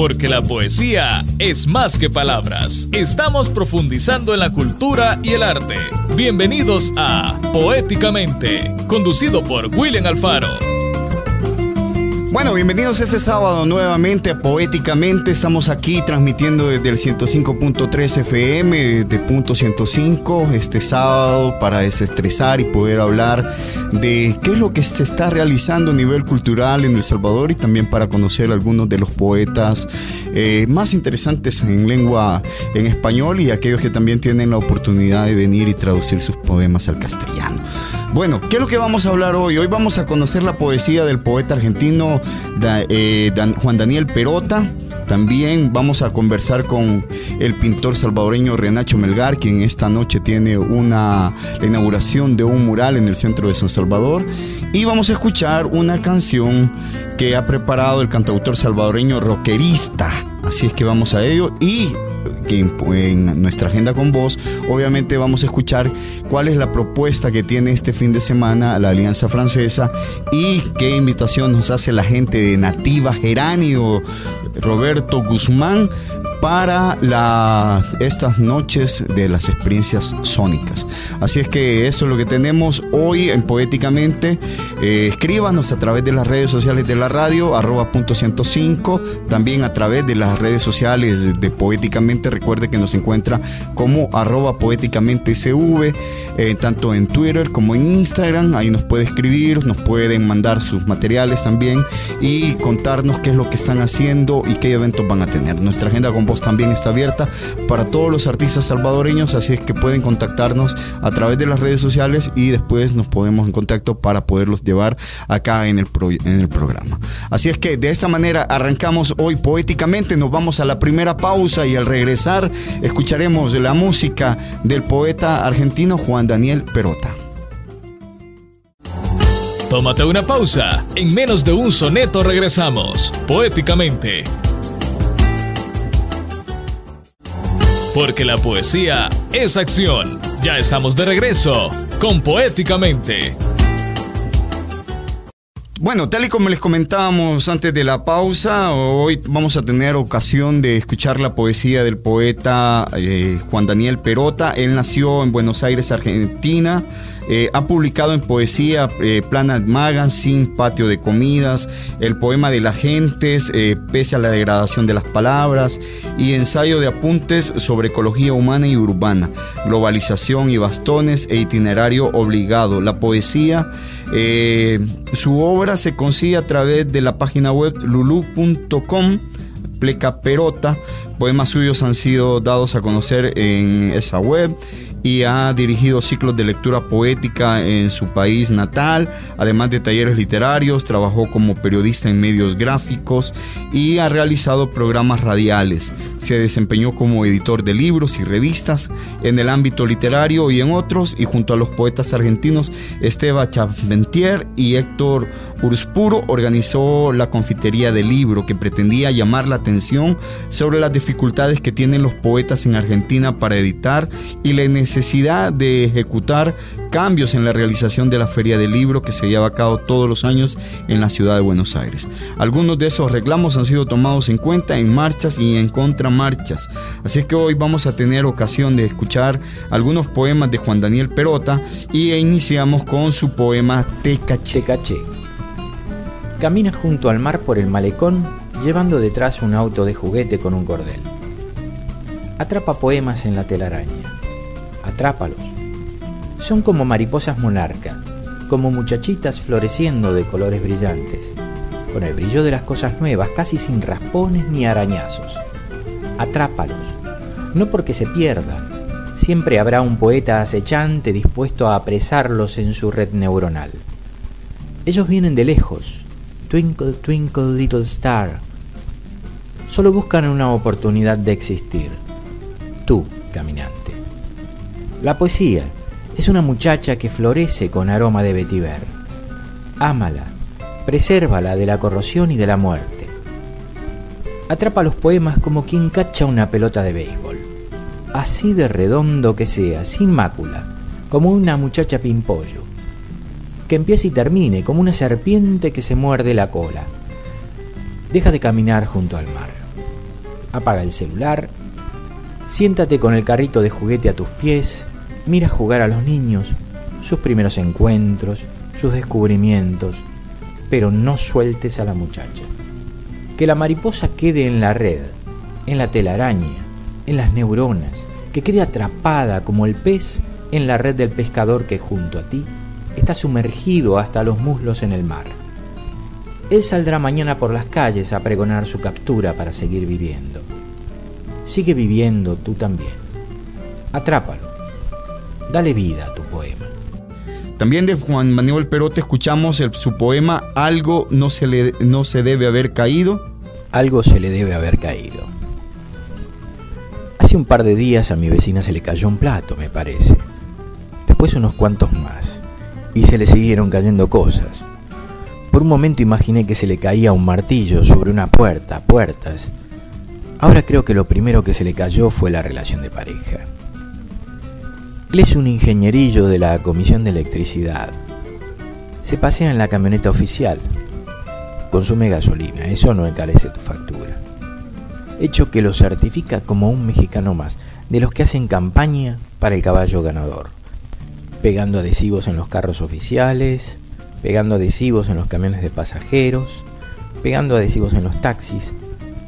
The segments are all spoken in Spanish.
porque la poesía es más que palabras. Estamos profundizando en la cultura y el arte. Bienvenidos a Poéticamente, conducido por William Alfaro. Bueno, bienvenidos este sábado nuevamente a Poéticamente. Estamos aquí transmitiendo desde el 105.3 FM de punto 105 este sábado para desestresar y poder hablar de qué es lo que se está realizando a nivel cultural en El Salvador y también para conocer algunos de los poetas eh, más interesantes en lengua en español y aquellos que también tienen la oportunidad de venir y traducir sus poemas al castellano. Bueno, ¿qué es lo que vamos a hablar hoy? Hoy vamos a conocer la poesía del poeta argentino eh, Juan Daniel Perota. También vamos a conversar con el pintor salvadoreño Renacho Melgar, quien esta noche tiene una, la inauguración de un mural en el centro de San Salvador. Y vamos a escuchar una canción que ha preparado el cantautor salvadoreño rockerista. Así es que vamos a ello. Y en, nuestra agenda con vos, obviamente vamos a escuchar cuál es la propuesta que tiene este fin de semana la Alianza Francesa y qué invitación nos hace la gente de Nativa Geranio, Roberto Guzmán, para estas noches de las experiencias sónicas. Así es que eso es lo que tenemos hoy en Poéticamente. Eh, escríbanos a través de las redes sociales de la radio, arroba punto 105, también a través de las redes sociales de Poéticamente. Recuerde que nos encuentra como arroba poéticamente CV, eh, tanto en Twitter como en Instagram. Ahí nos puede escribir, nos pueden mandar sus materiales también y contarnos qué es lo que están haciendo y qué eventos van a tener. Nuestra agenda con también está abierta para todos los artistas salvadoreños, así es que pueden contactarnos a través de las redes sociales y después nos ponemos en contacto para poderlos llevar acá en el, en el programa. Así es que de esta manera arrancamos hoy poéticamente, nos vamos a la primera pausa y al regresar escucharemos la música del poeta argentino Juan Daniel Perota. Tómate una pausa. En menos de un soneto regresamos. Poéticamente. Porque la poesía es acción. Ya estamos de regreso con Poéticamente. Bueno, tal y como les comentábamos antes de la pausa, hoy vamos a tener ocasión de escuchar la poesía del poeta eh, Juan Daniel Perota. Él nació en Buenos Aires, Argentina. Eh, ha publicado en poesía eh, Planet Magazine, Patio de Comidas, El Poema de las Gentes, Pese a la degradación de las palabras, y ensayo de apuntes sobre ecología humana y urbana, globalización y bastones e itinerario obligado. La poesía, su obra se consigue a través de la página web lulu.com, pleca perota. Poemas suyos han sido dados a conocer en esa web y ha dirigido ciclos de lectura poética en su país natal, además de talleres literarios, trabajó como periodista en medios gráficos y ha realizado programas radiales. Se desempeñó como editor de libros y revistas en el ámbito literario y en otros, y junto a los poetas argentinos Esteban Chaventier y Héctor Urspuro organizó la confitería del libro que pretendía llamar la atención sobre las dificultades que tienen los poetas en Argentina para editar y la necesidad de ejecutar cambios en la realización de la Feria del Libro que se lleva a cabo todos los años en la ciudad de Buenos Aires. Algunos de esos reclamos han sido tomados en cuenta en marchas y en contramarchas. Así es que hoy vamos a tener ocasión de escuchar algunos poemas de Juan Daniel Perota y iniciamos con su poema Tecache. Caché. Camina junto al mar por el malecón llevando detrás un auto de juguete con un cordel. Atrapa poemas en la telaraña atrápalos. Son como mariposas monarca, como muchachitas floreciendo de colores brillantes, con el brillo de las cosas nuevas, casi sin raspones ni arañazos. Atrápalos, no porque se pierdan, siempre habrá un poeta acechante dispuesto a apresarlos en su red neuronal. Ellos vienen de lejos, twinkle, twinkle, little star. Solo buscan una oportunidad de existir. Tú, caminante. La poesía es una muchacha que florece con aroma de vetiver. Ámala, presérvala de la corrosión y de la muerte. Atrapa los poemas como quien cacha una pelota de béisbol. Así de redondo que sea, sin mácula, como una muchacha pimpollo. Que empiece y termine como una serpiente que se muerde la cola. Deja de caminar junto al mar. apaga el celular, siéntate con el carrito de juguete a tus pies, mira jugar a los niños, sus primeros encuentros, sus descubrimientos, pero no sueltes a la muchacha. Que la mariposa quede en la red, en la telaraña, en las neuronas, que quede atrapada como el pez en la red del pescador que junto a ti está sumergido hasta los muslos en el mar. Él saldrá mañana por las calles a pregonar su captura para seguir viviendo. Sigue viviendo tú también. Atrápalo. Dale vida a tu poema. También de Juan Manuel Perote escuchamos su poema Algo no se, le, no se debe haber caído. Algo se le debe haber caído. Hace un par de días a mi vecina se le cayó un plato, me parece. Después unos cuantos más. Y se le siguieron cayendo cosas. Por un momento imaginé que se le caía un martillo sobre una puerta, puertas. Ahora creo que lo primero que se le cayó fue la relación de pareja. Él es un ingenierillo de la Comisión de Electricidad. Se pasea en la camioneta oficial. Consume gasolina, eso no encarece tu factura. Hecho que lo certifica como un mexicano más, de los que hacen campaña para el caballo ganador. Pegando adhesivos en los carros oficiales, pegando adhesivos en los camiones de pasajeros, pegando adhesivos en los taxis,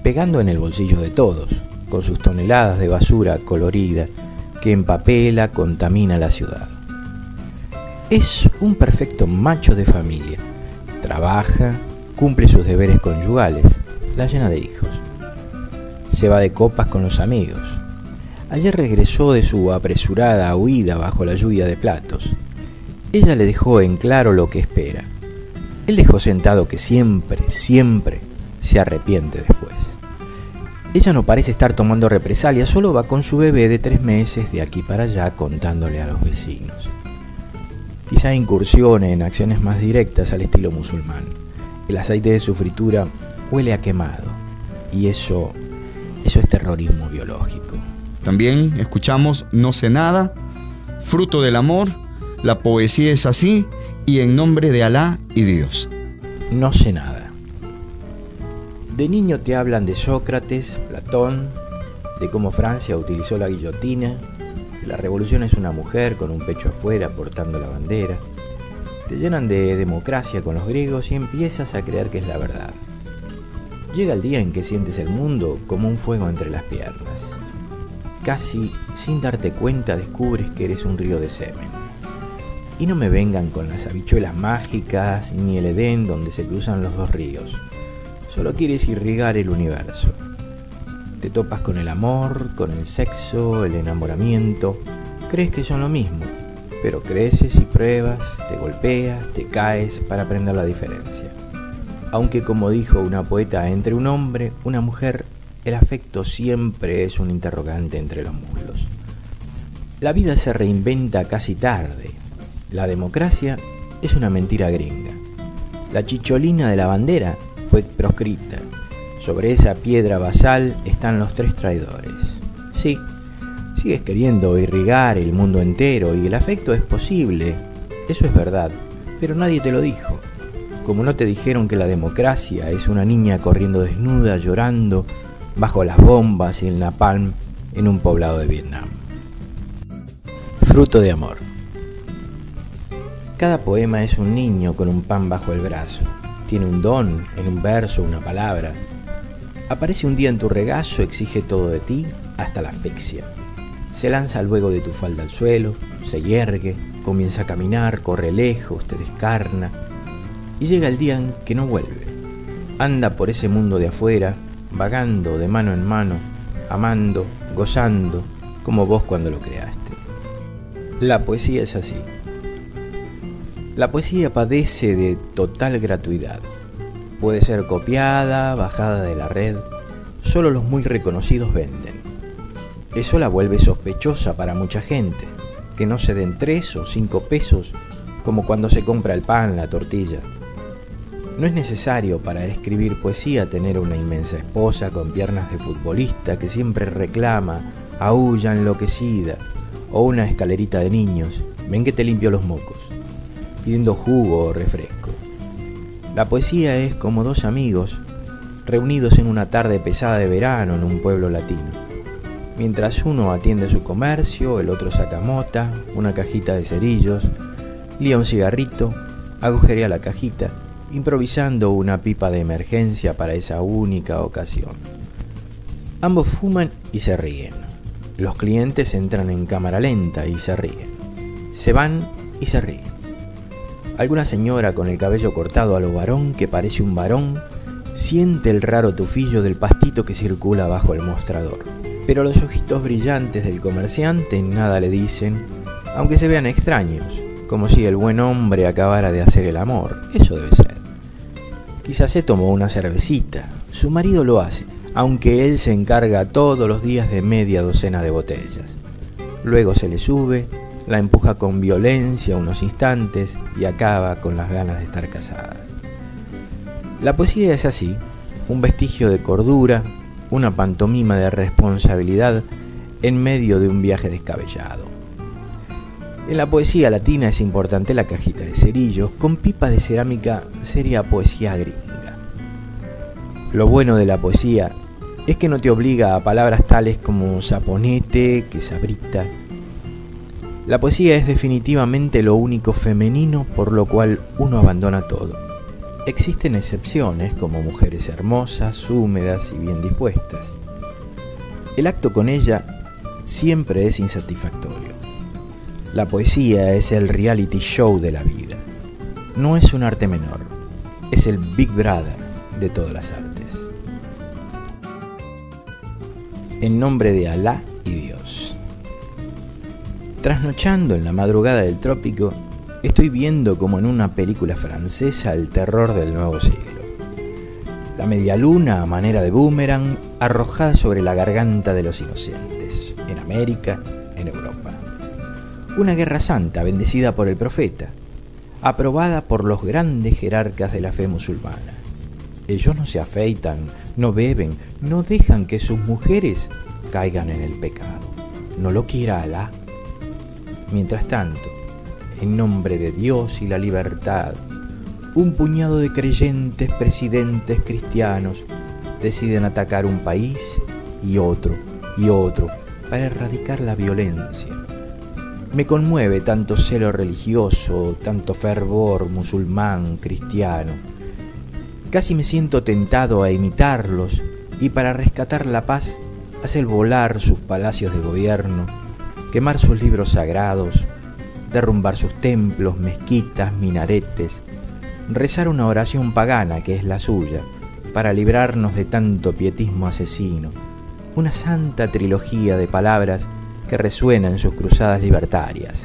pegando en el bolsillo de todos, con sus toneladas de basura colorida que empapela, contamina la ciudad. Es un perfecto macho de familia. Trabaja, cumple sus deberes conyugales, la llena de hijos. Se va de copas con los amigos. Ayer regresó de su apresurada huida bajo la lluvia de platos. Ella le dejó en claro lo que espera. Él dejó sentado que siempre, siempre se arrepiente después. Ella no parece estar tomando represalias, solo va con su bebé de tres meses de aquí para allá contándole a los vecinos. Quizá incursione en acciones más directas al estilo musulmán. El aceite de su fritura huele a quemado y eso, eso es terrorismo biológico. También escuchamos No sé nada, fruto del amor, la poesía es así y en nombre de Alá y Dios. No sé nada. De niño te hablan de Sócrates, Platón, de cómo Francia utilizó la guillotina, que la revolución es una mujer con un pecho afuera portando la bandera. Te llenan de democracia con los griegos y empiezas a creer que es la verdad. Llega el día en que sientes el mundo como un fuego entre las piernas. Casi sin darte cuenta descubres que eres un río de semen. Y no me vengan con las habichuelas mágicas ni el Edén donde se cruzan los dos ríos Solo quieres irrigar el universo. Te topas con el amor, con el sexo, el enamoramiento. Crees que son lo mismo, pero creces y pruebas, te golpeas, te caes para aprender la diferencia. Aunque como dijo una poeta, entre un hombre, una mujer, el afecto siempre es un interrogante entre los muslos. La vida se reinventa casi tarde. La democracia es una mentira gringa. La chicholina de la bandera fue proscrita. Sobre esa piedra basal están los tres traidores. Sí, sigues queriendo irrigar el mundo entero y el afecto es posible, eso es verdad, pero nadie te lo dijo. Como no te dijeron que la democracia es una niña corriendo desnuda, llorando, bajo las bombas y el napalm en un poblado de Vietnam. Fruto de amor. Cada poema es un niño con un pan bajo el brazo tiene un don en un verso, una palabra. Aparece un día en tu regazo, exige todo de ti, hasta la asfixia. Se lanza luego de tu falda al suelo, se yergue, comienza a caminar, corre lejos, te descarna, y llega el día en que no vuelve. Anda por ese mundo de afuera, vagando de mano en mano, amando, gozando, como vos cuando lo creaste. La poesía es así. La poesía padece de total gratuidad. Puede ser copiada, bajada de la red. Solo los muy reconocidos venden. Eso la vuelve sospechosa para mucha gente, que no se den tres o cinco pesos como cuando se compra el pan, la tortilla. No es necesario para escribir poesía tener una inmensa esposa con piernas de futbolista que siempre reclama, aúlla enloquecida, o una escalerita de niños, ven que te limpio los mocos pidiendo jugo o refresco. La poesía es como dos amigos reunidos en una tarde pesada de verano en un pueblo latino. Mientras uno atiende su comercio, el otro saca mota, una cajita de cerillos, lía un cigarrito, agujerea la cajita, improvisando una pipa de emergencia para esa única ocasión. Ambos fuman y se ríen. Los clientes entran en cámara lenta y se ríen. Se van y se ríen. Alguna señora con el cabello cortado a lo varón que parece un varón siente el raro tufillo del pastito que circula bajo el mostrador. Pero los ojitos brillantes del comerciante nada le dicen, aunque se vean extraños, como si el buen hombre acabara de hacer el amor. Eso debe ser. Quizás se tomó una cervecita. Su marido lo hace, aunque él se encarga todos los días de media docena de botellas. Luego se le sube, la empuja con violencia unos instantes y acaba con las ganas de estar casada. La poesía es así, un vestigio de cordura, una pantomima de responsabilidad en medio de un viaje descabellado. En la poesía latina es importante la cajita de cerillos, con pipa de cerámica sería poesía gringa. Lo bueno de la poesía es que no te obliga a palabras tales como saponete, que sabrita. La poesía es definitivamente lo único femenino por lo cual uno abandona todo. Existen excepciones como mujeres hermosas, húmedas y bien dispuestas. El acto con ella siempre es insatisfactorio. La poesía es el reality show de la vida. No es un arte menor, es el Big Brother de todas las artes. en nombre de Alá y Dios. Trasnochando en la madrugada del trópico, estoy viendo como en una película francesa el terror del nuevo siglo. La media luna a manera de boomerang arrojada sobre la garganta de los inocentes, en América, en Europa. Una guerra santa bendecida por el profeta, aprobada por los grandes jerarcas de la fe musulmana ellos no se afeitan, no beben, no dejan que sus mujeres caigan en el pecado. No lo quiera Alá. Mientras tanto, en nombre de Dios y la libertad, un puñado de creyentes presidentes cristianos deciden atacar un país y otro y otro para erradicar la violencia. Me conmueve tanto celo religioso, tanto fervor musulmán, cristiano Casi me siento tentado a imitarlos y para rescatar la paz hacer volar sus palacios de gobierno, quemar sus libros sagrados, derrumbar sus templos, mezquitas, minaretes, rezar una oración pagana que es la suya, para librarnos de tanto pietismo asesino, una santa trilogía de palabras que resuena en sus cruzadas libertarias.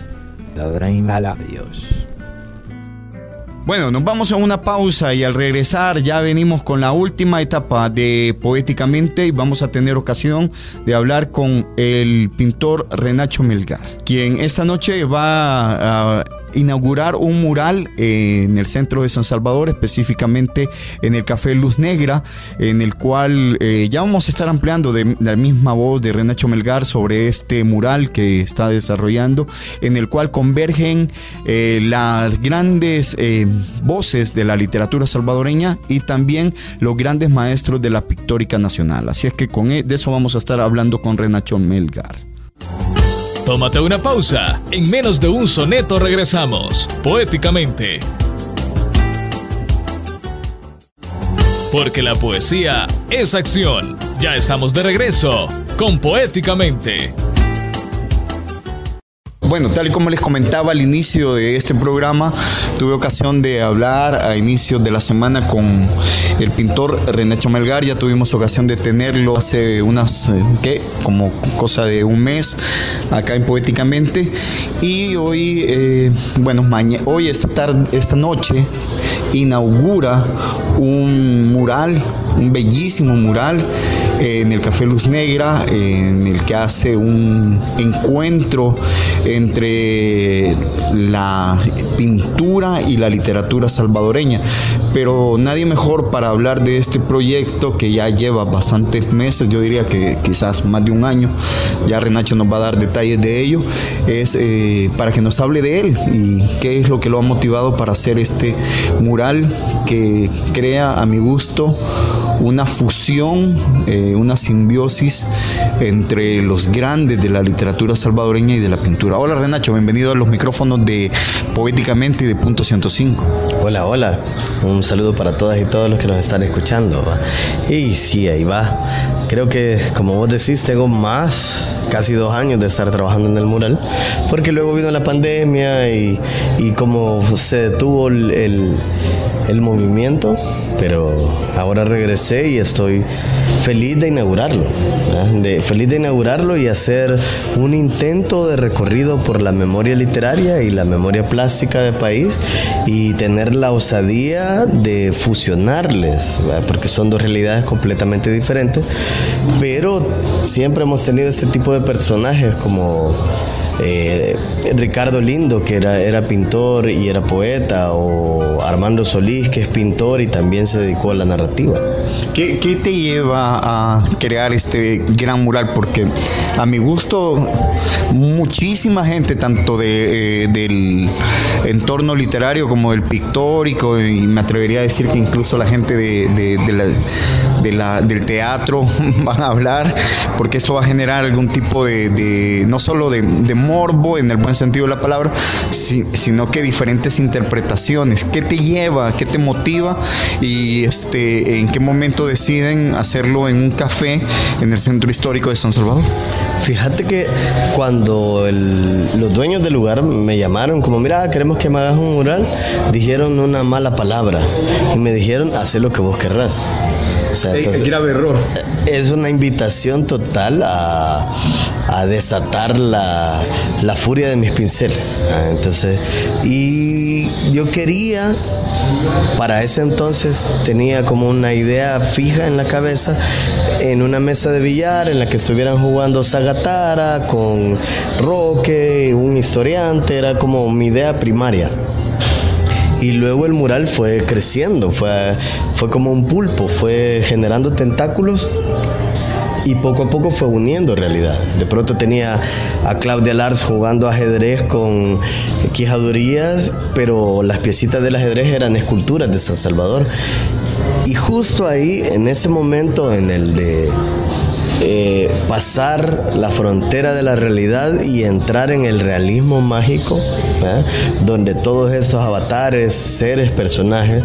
Bueno, nos vamos a una pausa y al regresar ya venimos con la última etapa de Poéticamente y vamos a tener ocasión de hablar con el pintor Renacho Melgar, quien esta noche va a inaugurar un mural en el centro de San Salvador, específicamente en el Café Luz Negra, en el cual eh, ya vamos a estar ampliando de, la misma voz de Renacho Melgar sobre este mural que está desarrollando, en el cual convergen eh, las grandes eh, voces de la literatura salvadoreña y también los grandes maestros de la pictórica nacional. Así es que con e, de eso vamos a estar hablando con Renacho Melgar. Tómate una pausa. En menos de un soneto regresamos, poéticamente. Porque la poesía es acción. Ya estamos de regreso con Poéticamente. Bueno, tal y como les comentaba al inicio de este programa, tuve ocasión de hablar a inicios de la semana con el pintor René Chomelgar. Ya tuvimos ocasión de tenerlo hace unas, eh, ¿qué? Como cosa de un mes acá en Poéticamente. Y hoy, eh, bueno, hoy esta, tarde, esta noche inaugura un mural, un bellísimo mural en el Café Luz Negra, en el que hace un encuentro entre la pintura y la literatura salvadoreña. Pero nadie mejor para hablar de este proyecto que ya lleva bastantes meses, yo diría que quizás más de un año, ya Renacho nos va a dar detalles de ello, es eh, para que nos hable de él y qué es lo que lo ha motivado para hacer este mural que crea a mi gusto una fusión, eh, una simbiosis entre los grandes de la literatura salvadoreña y de la pintura. Hola Renacho, bienvenido a los micrófonos de Poéticamente y de Punto 105. Hola, hola, un saludo para todas y todos los que nos están escuchando. Y sí, ahí va. Creo que, como vos decís, tengo más casi dos años de estar trabajando en el mural, porque luego vino la pandemia y, y como se detuvo el, el, movimiento, pero ahora regresé y estoy feliz de inaugurarlo, de, feliz de inaugurarlo y hacer un intento de recorrido por la memoria literaria y la memoria plástica del país y tener la osadía de fusionarles, porque son dos realidades completamente diferentes, pero siempre hemos tenido este tipo de personajes como eh, Ricardo Lindo, que era, era pintor y era poeta, o Armando Solís, que es pintor y también se dedicó a la narrativa. ¿Qué, ¿Qué, te lleva a crear este gran mural? Porque a mi gusto, muchísima gente, tanto eh, del entorno literario como del pictórico, y me atrevería a decir que incluso la gente de, del teatro van a hablar, porque eso va a generar algún tipo de, no solo de, morbo en el buen sentido de la palabra, sino que diferentes interpretaciones. ¿Qué te lleva? ¿Qué te motiva? Y este, en qué momento deciden hacerlo en un café en el centro histórico de San Salvador? Fíjate que cuando los dueños del lugar me llamaron, como mira, queremos que me hagas un mural, dijeron una mala palabra y me dijeron, haz lo que vos querrás. O sea, entonces, grave error. Es una invitación total a, a desatar la, la, furia de mis pinceles. Ah, entonces, y yo quería, para ese entonces tenía como una idea fija en la cabeza, en una mesa de billar en la que estuvieran jugando Zagatara con Roque, un historiante, era como mi idea primaria. Y luego el mural fue creciendo, fue, fue como un pulpo, fue generando tentáculos y poco a poco fue uniendo realidad. De pronto tenía a Claudia Lars jugando ajedrez con quijadurías, pero las piecitas del ajedrez eran esculturas de San Salvador. Y justo ahí, en ese momento en el de eh, pasar la frontera de la realidad y entrar en el realismo mágico, donde todos estos avatares, seres, personajes,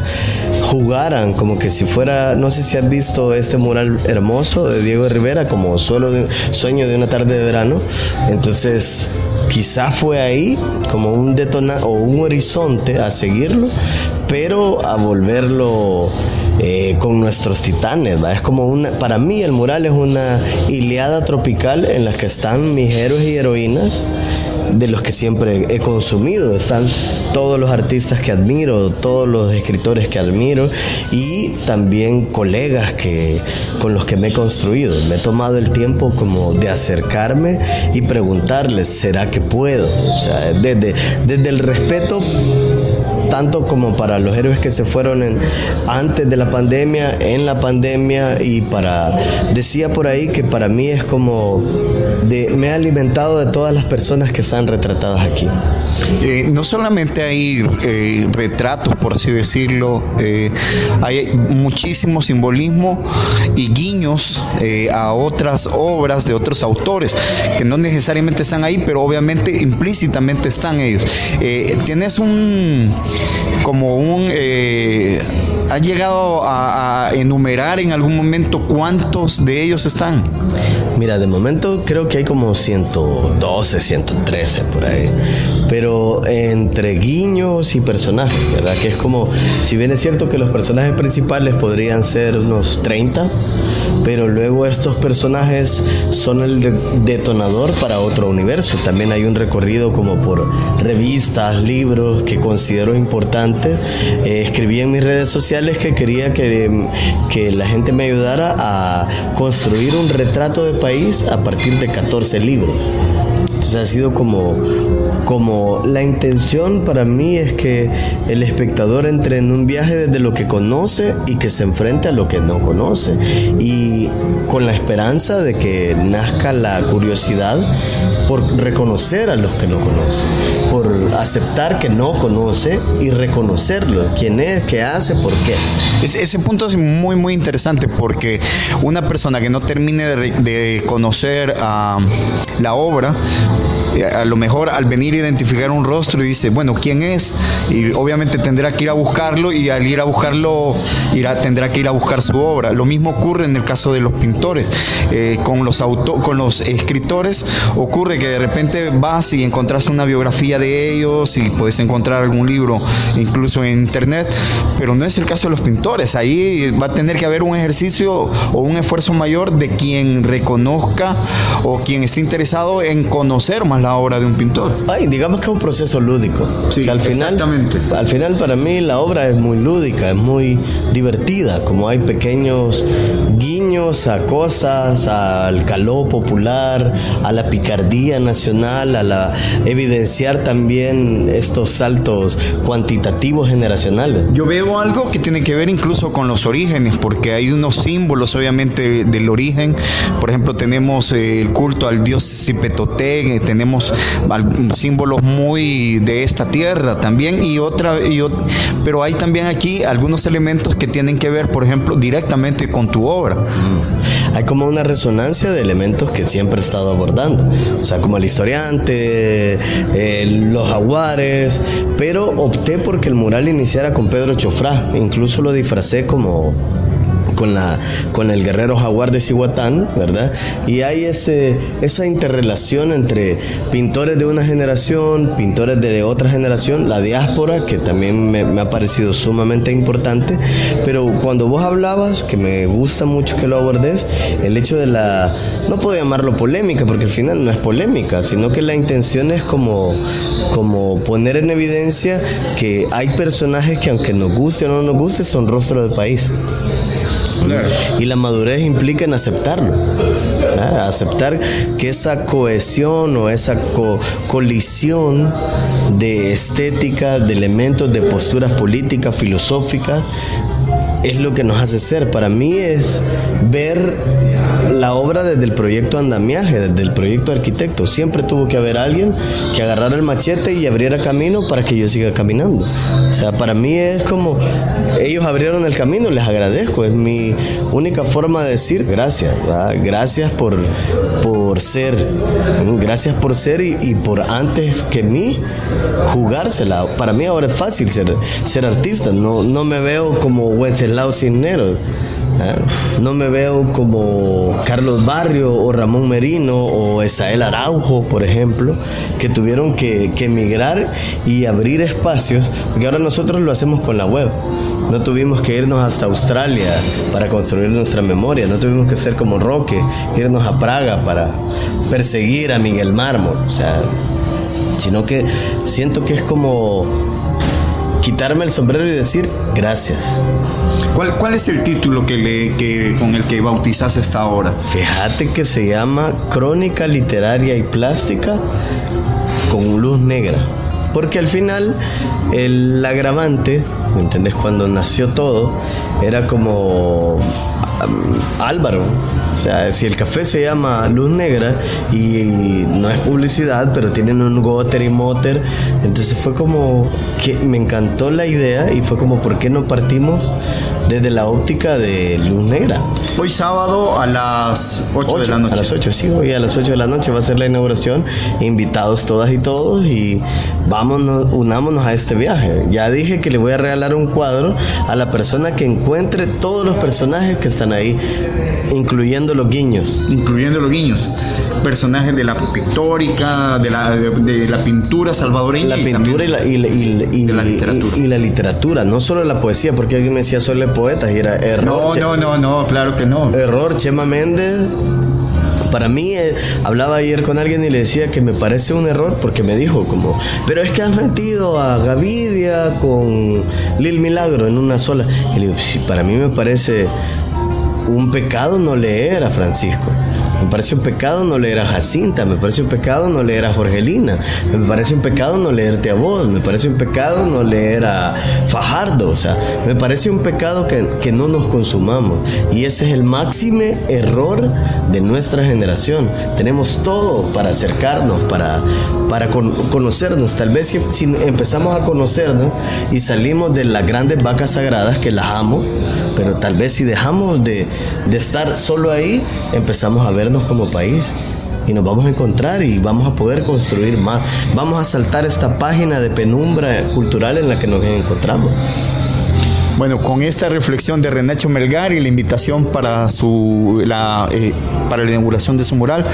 jugaran como que si fuera, no sé si has visto este mural hermoso de Diego Rivera, como solo sueño de una tarde de verano, entonces quizá fue ahí como un detonador o un horizonte a seguirlo, pero a volverlo eh, con nuestros titanes. Es como una, para mí el mural es una Iliada tropical en la que están mis héroes y heroínas de los que siempre he consumido. Están todos los artistas que admiro, todos los escritores que admiro y también colegas que, con los que me he construido. Me he tomado el tiempo como de acercarme y preguntarles, ¿será que puedo? O sea, desde, desde el respeto tanto como para los héroes que se fueron antes de la pandemia, en la pandemia y para, decía por ahí que para mí es como, de, me ha alimentado de todas las personas que están retratadas aquí. Eh, no solamente hay eh, retratos, por así decirlo, eh, hay muchísimo simbolismo y guiños a otras obras de otros autores que no necesariamente están ahí, pero obviamente implícitamente están ellos. tienes un como un... Eh, ¿Ha llegado a, enumerar en algún momento cuántos de ellos están? Mira, de momento creo que hay como 112, 113 por ahí. Pero entre guiños y personajes, ¿verdad? Que es como, si bien es cierto que los personajes principales podrían ser unos 30, pero luego estos personajes son el detonador para otro universo. También hay un recorrido como por revistas, libros que considero importantes. Eh, escribí en mis redes sociales que quería que, que la gente me ayudara a construir un retrato de país a partir de 14 libros. Entonces ha sido como como la intención para mí es que el espectador entre en un viaje desde lo que conoce y que se enfrente a lo que no conoce y con la esperanza de que nazca la curiosidad por reconocer a los que no conocen, por aceptar que no conoce y reconocerlo, quién es, qué hace, por qué. ese punto es muy, muy interesante porque una persona que no termine de, conocer ah, la obra, a lo mejor al venir a identificar un rostro y dice, bueno, ¿quién es? Y obviamente tendrá que ir a buscarlo y al ir a buscarlo irá, tendrá que ir a buscar su obra. Lo mismo ocurre en el caso de los pintores. Eh, con, los con los escritores ocurre que de repente vas y encontrás una biografía de ellos y puedes encontrar algún libro incluso en internet, pero no es el caso de los pintores. Ahí va a tener que haber un ejercicio o un esfuerzo mayor de quien reconozca o quien esté interesado en conocer más la obra de un pintor. Ay, digamos que es un proceso lúdico. Sí, al final, exactamente. Al final para mí la obra es muy lúdica, es muy divertida, como hay pequeños guiños a cosas, al calor popular, a la picardía nacional, a la evidenciar también estos saltos cuantitativos generacionales. Yo veo algo que tiene que ver incluso con los orígenes, porque hay unos símbolos obviamente del origen. Por ejemplo, tenemos eh, el culto al dios Cipetotec, tenemos símbolos muy de esta tierra también y otra, y, pero hay también aquí algunos elementos que tienen que ver, por ejemplo, directamente con tu obra. Mm. Hay como una resonancia de elementos que siempre he estado abordando, o sea, como el historiante, los jaguares, pero opté porque el mural iniciara con Pedro Chofrá, incluso lo disfracé como con, la, con el guerrero jaguar de Cihuatán, ¿verdad? Y hay ese, esa interrelación entre pintores de una generación, pintores de otra generación, la diáspora, que también me, ha parecido sumamente importante, pero cuando vos hablabas, que me gusta mucho que lo abordes, el hecho de la, no puedo llamarlo polémica, porque al final no es polémica, sino que la intención es como, como poner en evidencia que hay personajes que aunque nos guste o no nos guste, son rostro del país. Y la madurez implica en aceptarlo. Aceptar que esa cohesión o esa colisión de estética, de elementos, de posturas políticas, filosóficas, es lo que nos hace ser. Para mí es ver la obra desde el proyecto andamiaje, desde el proyecto arquitecto. Siempre tuvo que haber alguien que agarrara el machete y abriera camino para que yo siga caminando. O sea, para mí es como ellos abrieron el camino, les agradezco. Es mi única forma de decir gracias. Gracias por, por ser. Gracias por ser y, por antes que mí jugársela. Para mí ahora es fácil ser, ser artista. No, no me veo como Wenceslao Cisneros. No me veo como Carlos Barrio o Ramón Merino o Esael Araujo, por ejemplo, que tuvieron que, que emigrar y abrir espacios, porque ahora nosotros lo hacemos con la web. No tuvimos que irnos hasta Australia para construir nuestra memoria, no tuvimos que ser como Roque, irnos a Praga para perseguir a Miguel Mármol, o sea, sino que siento que es como quitarme el sombrero y decir gracias. ¿Cuál, cuál es el título que le, que, con el que bautizas esta obra? Fíjate que se llama Crónica Literaria y Plástica con Luz Negra. Porque al final el agravante, ¿me entendés? Cuando nació todo, era como Álvaro. O sea, si el café se llama Luz Negra y, no es publicidad, pero tienen un Gotter y Motter, entonces fue como que me encantó la idea y fue como, ¿por qué no partimos desde la óptica de Luz Negra? Hoy sábado a las 8, de la noche. A las 8, sí, hoy a las 8 de la noche va a ser la inauguración. Invitados todas y todos y vámonos, unámonos a este viaje. Ya dije que le voy a regalar un cuadro a la persona que encuentre todos los personajes que están ahí, incluyendo los guiños. Incluyendo los guiños. Personajes de la pictórica, de la, de, la pintura salvadoreña. La pintura y, la, y, la literatura. Y, la literatura, no solo la poesía, porque alguien me decía solo poetas y era error. No, no, no, no, claro que no. Error, Chema Méndez para mí, eh, hablaba ayer con alguien y le decía que me parece un error porque me dijo como, pero es que has metido a Gavidia con Lil Milagro en una sola. Y le digo, sí, para mí me parece un pecado no leer a Francisco. Me parece un pecado no leer a Jacinta, me parece un pecado no leer a Jorgelina, me parece un pecado no leerte a vos, me parece un pecado no leer a Fajardo, o sea, me parece un pecado que, que no nos consumamos. Y ese es el máximo error de nuestra generación. Tenemos todo para acercarnos, para, para conocernos. Tal vez si, si empezamos a conocernos y salimos de las grandes vacas sagradas, que las amo, pero tal vez si dejamos de, de estar solo ahí, empezamos a vernos como país y nos vamos a encontrar y vamos a poder construir más. Vamos a saltar esta página de penumbra cultural en la que nos encontramos. Bueno, con esta reflexión de Renacho Melgar y la invitación para, su, la, eh, para la inauguración de su mural,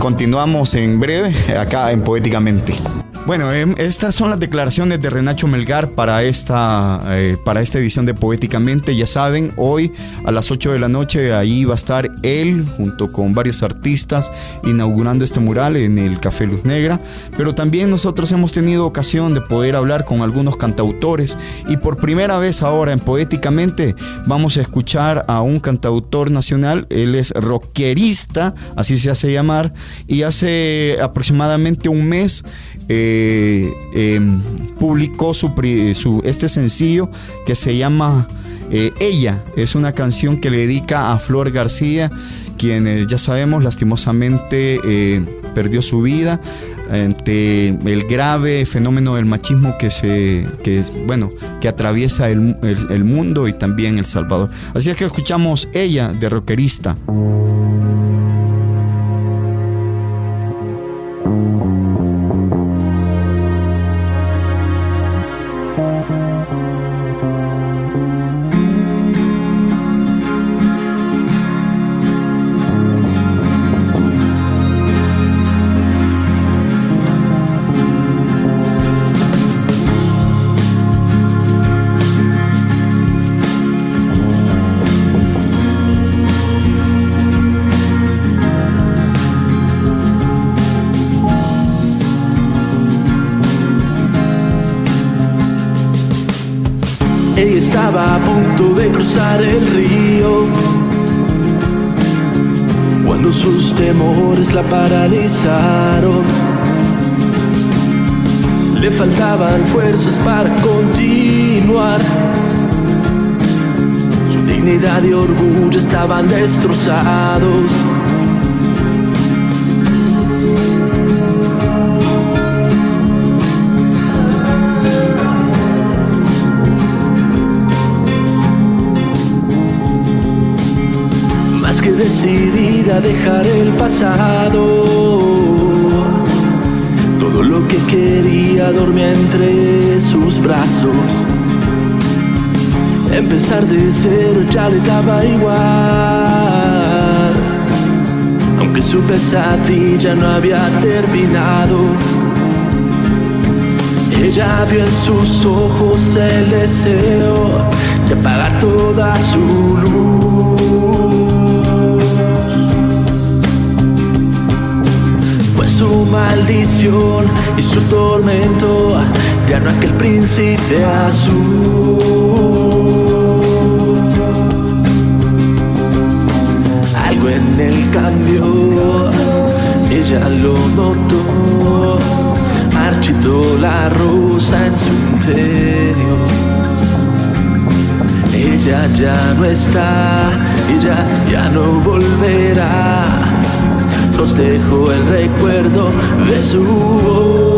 continuamos en breve acá en Poéticamente. Bueno, em, estas son las declaraciones de Renacho Melgar para esta, eh, para esta edición de Poéticamente. Ya saben, hoy a las 8 de la noche ahí va a estar él junto con varios artistas inaugurando este mural en el Café Luz Negra. Pero también nosotros hemos tenido ocasión de poder hablar con algunos cantautores y por primera vez ahora en Poéticamente vamos a escuchar a un cantautor nacional. Él es rockerista, así se hace llamar, y hace aproximadamente un mes eh, em, publicó su, este sencillo que se llama eh, Ella. Es una canción que le dedica a Flor García, quien eh, ya sabemos lastimosamente perdió su vida ante el grave fenómeno del machismo que se bueno que atraviesa el, el mundo y también El Salvador. Así es que escuchamos Ella de Rockerista. La paralizaron, le faltaban fuerzas para continuar. Su dignidad y orgullo estaban destrozados. decidida a dejar el pasado. Todo lo que quería dormía entre sus brazos. Empezar de cero ya le daba igual. Aunque su pesadilla no había terminado. Ella vio en sus ojos el deseo de apagar toda su luz. Su maldición y su tormento ya no aquel príncipe azul. Algo en el cambio, ella lo notó, marchitó la rosa en su interior. Ella ya no está, ella ya no volverá nos dejo el recuerdo de su voz.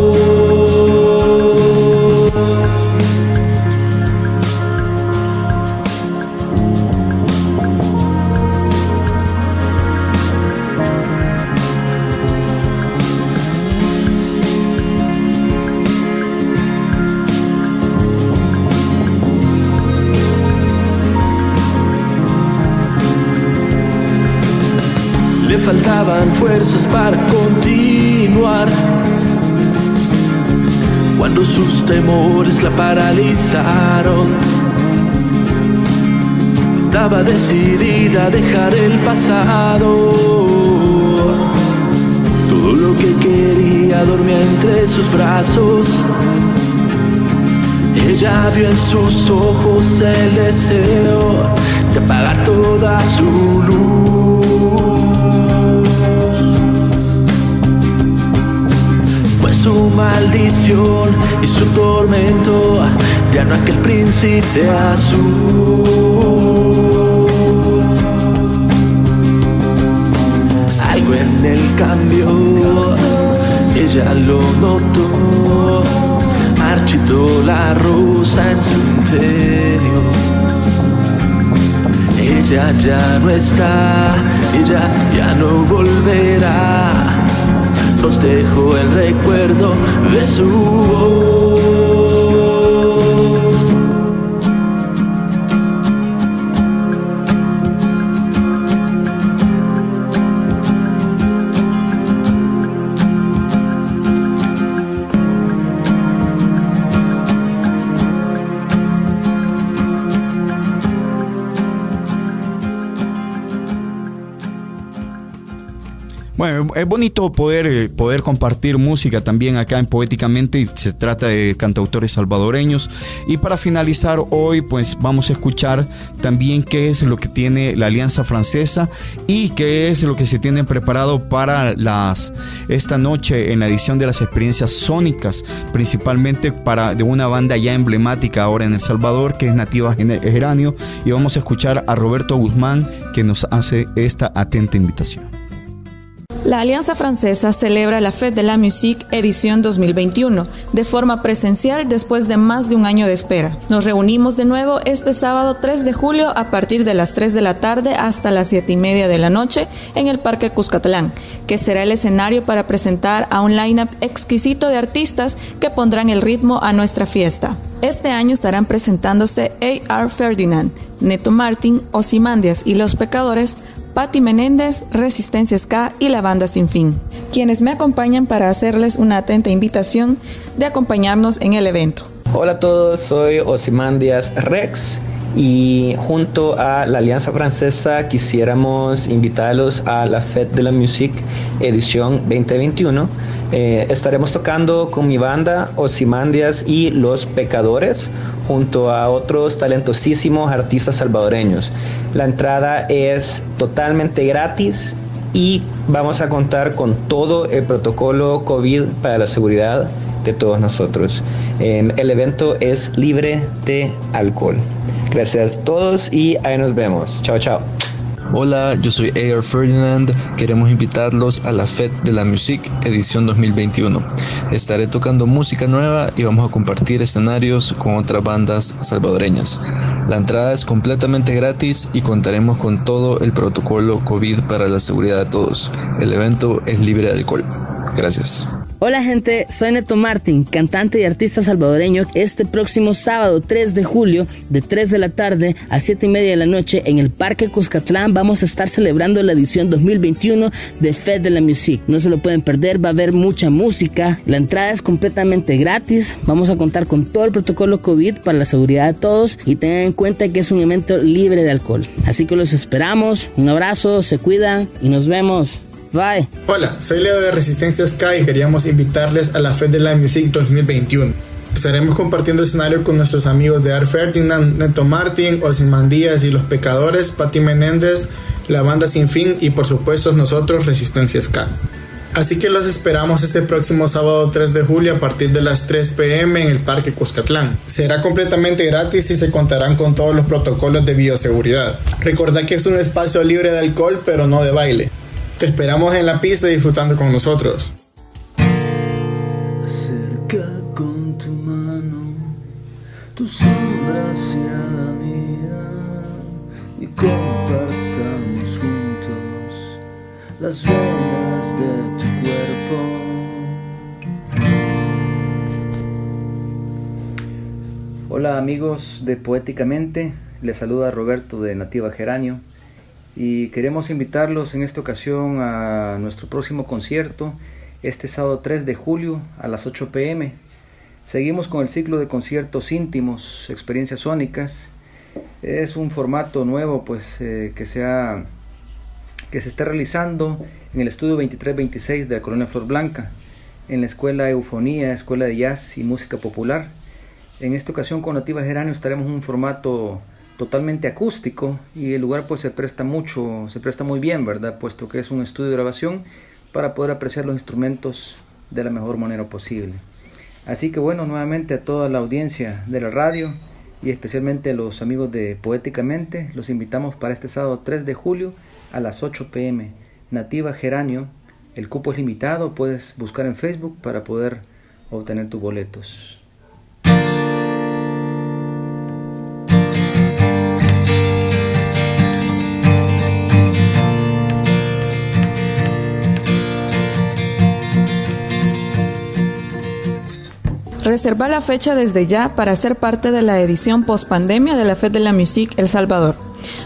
Faltaban fuerzas para continuar. Cuando sus temores la paralizaron, estaba decidida a dejar el pasado. Todo lo que quería dormía entre sus brazos. Ella vio en sus ojos el deseo de apagar toda su luz. Su maldición y su tormento, ya no aquel príncipe azul. Algo en el cambio, ella lo notó, marchitó la rosa en su interior. Ella ya no está, ella ya no volverá nos dejó el recuerdo de su voz. Bueno, es bonito poder, eh, poder compartir música también acá en Poéticamente. Se trata de cantautores salvadoreños. Y para finalizar hoy, pues vamos a escuchar también qué es lo que tiene la Alianza Francesa y qué es lo que se tiene preparado para las esta noche en la edición de las experiencias sónicas, principalmente para de una banda ya emblemática ahora en El Salvador, que es Nativa Geranio. Y vamos a escuchar a Roberto Guzmán, que nos hace esta atenta invitación. La Alianza Francesa celebra la Fête de la Musique edición 2021 de forma presencial después de más de un año de espera. Nos reunimos de nuevo este sábado 3 de julio a partir de las 3 de la tarde hasta las 7 y media de la noche en el Parque Cuscatlán, que será el escenario para presentar a un line-up exquisito de artistas que pondrán el ritmo a nuestra fiesta. Este año estarán presentándose A.R. Ferdinand, Neto Martin, Osimandias y Los Pecadores, Patti Menéndez, Resistencia Ska y la banda Sin Fin, quienes me acompañan para hacerles una atenta invitación de acompañarnos en el evento. Hola a todos, soy Osimandias Rex y junto a la Alianza Francesa quisiéramos invitarlos a la Fête de la Musique edición 2021 eh, estaremos tocando con mi banda Osimandias y Los Pecadores junto a otros talentosísimos artistas salvadoreños. La entrada es totalmente gratis y vamos a contar con todo el protocolo COVID para la seguridad de todos nosotros. Eh, el evento es libre de alcohol. Gracias a todos y ahí nos vemos. Chao, chao. Hola, yo soy Air Ferdinand. Queremos invitarlos a la Fête de la Musique edición 2021. Estaré tocando música nueva y vamos a compartir escenarios con otras bandas salvadoreñas. La entrada es completamente gratis y contaremos con todo el protocolo COVID para la seguridad de todos. El evento es libre de alcohol. Gracias. Hola gente, soy Neto Martín, cantante y artista salvadoreño. Este próximo sábado 3 de julio, de 3 de la tarde a 7 y media de la noche, en el Parque Cuscatlán, vamos a estar celebrando la edición 2021 de Fed de la Music. No se lo pueden perder, va a haber mucha música. La entrada es completamente gratis. Vamos a contar con todo el protocolo COVID para la seguridad de todos y tengan en cuenta que es un evento libre de alcohol. Así que los esperamos. Un abrazo, se cuidan y nos vemos. Hola, soy Leo de Resistencia Sky y queríamos invitarles a la Fed de la Music 2021. Estaremos compartiendo escenario con nuestros amigos de Art Ferdinand, Neto Martin, Díaz y Los Pecadores, Patti Menéndez, la banda Sin Fin y por supuesto nosotros Resistencia Sky. Así que los esperamos este próximo sábado 3 de julio a partir de las 3 pm en el Parque Cuscatlán. Será completamente gratis y se contarán con todos los protocolos de bioseguridad. Recordad que es un espacio libre de alcohol pero no de baile. Te esperamos en la pista disfrutando con nosotros. Acerca con tu mano tu sombra mía y compartamos juntos las venas de tu cuerpo. Hola amigos de Poéticamente, les saluda Roberto de Nativa Geranio y queremos invitarlos en esta ocasión a nuestro próximo concierto este sábado 3 de julio a las 8 pm. Seguimos con el ciclo de conciertos íntimos, experiencias sónicas. Es un formato nuevo pues eh, que, se que se está realizando en el estudio 2326 de la Colonia Flor Blanca, en la Escuela Eufonía, Escuela de Jazz y Música Popular. En esta ocasión con Nativa Geranio estaremos en un formato totalmente acústico y el lugar pues se presta mucho, se presta muy bien, ¿verdad? Puesto que es un estudio de grabación para poder apreciar los instrumentos de la mejor manera posible. Así que bueno, nuevamente a toda la audiencia de la radio y especialmente a los amigos de Poéticamente, los invitamos para este sábado 3 de julio a las 8 pm. Nativa Geranio, el cupo es limitado, puedes buscar en Facebook para poder obtener tus boletos. Reserva la fecha desde ya para ser parte de la edición post pandemia de la Fed de la Musique El Salvador.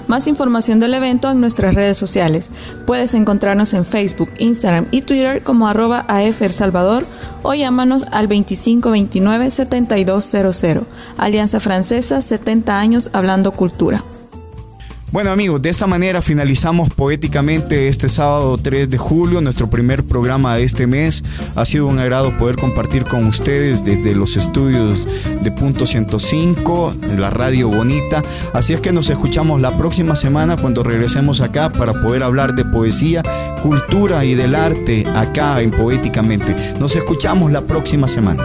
Más información del evento en nuestras redes sociales. Puedes encontrarnos en Facebook, Instagram y Twitter como arroba AF El Salvador o llámanos al 2529-7200. Alianza Francesa, 70 años hablando cultura. Bueno amigos, de esta manera finalizamos poéticamente este sábado 3 de julio, nuestro primer programa de este mes. Ha sido un agrado poder compartir con ustedes desde los estudios de Punto 105, la radio bonita. Así es que nos escuchamos la próxima semana cuando regresemos acá para poder hablar de poesía, cultura y del arte acá en Poéticamente. Nos escuchamos la próxima semana.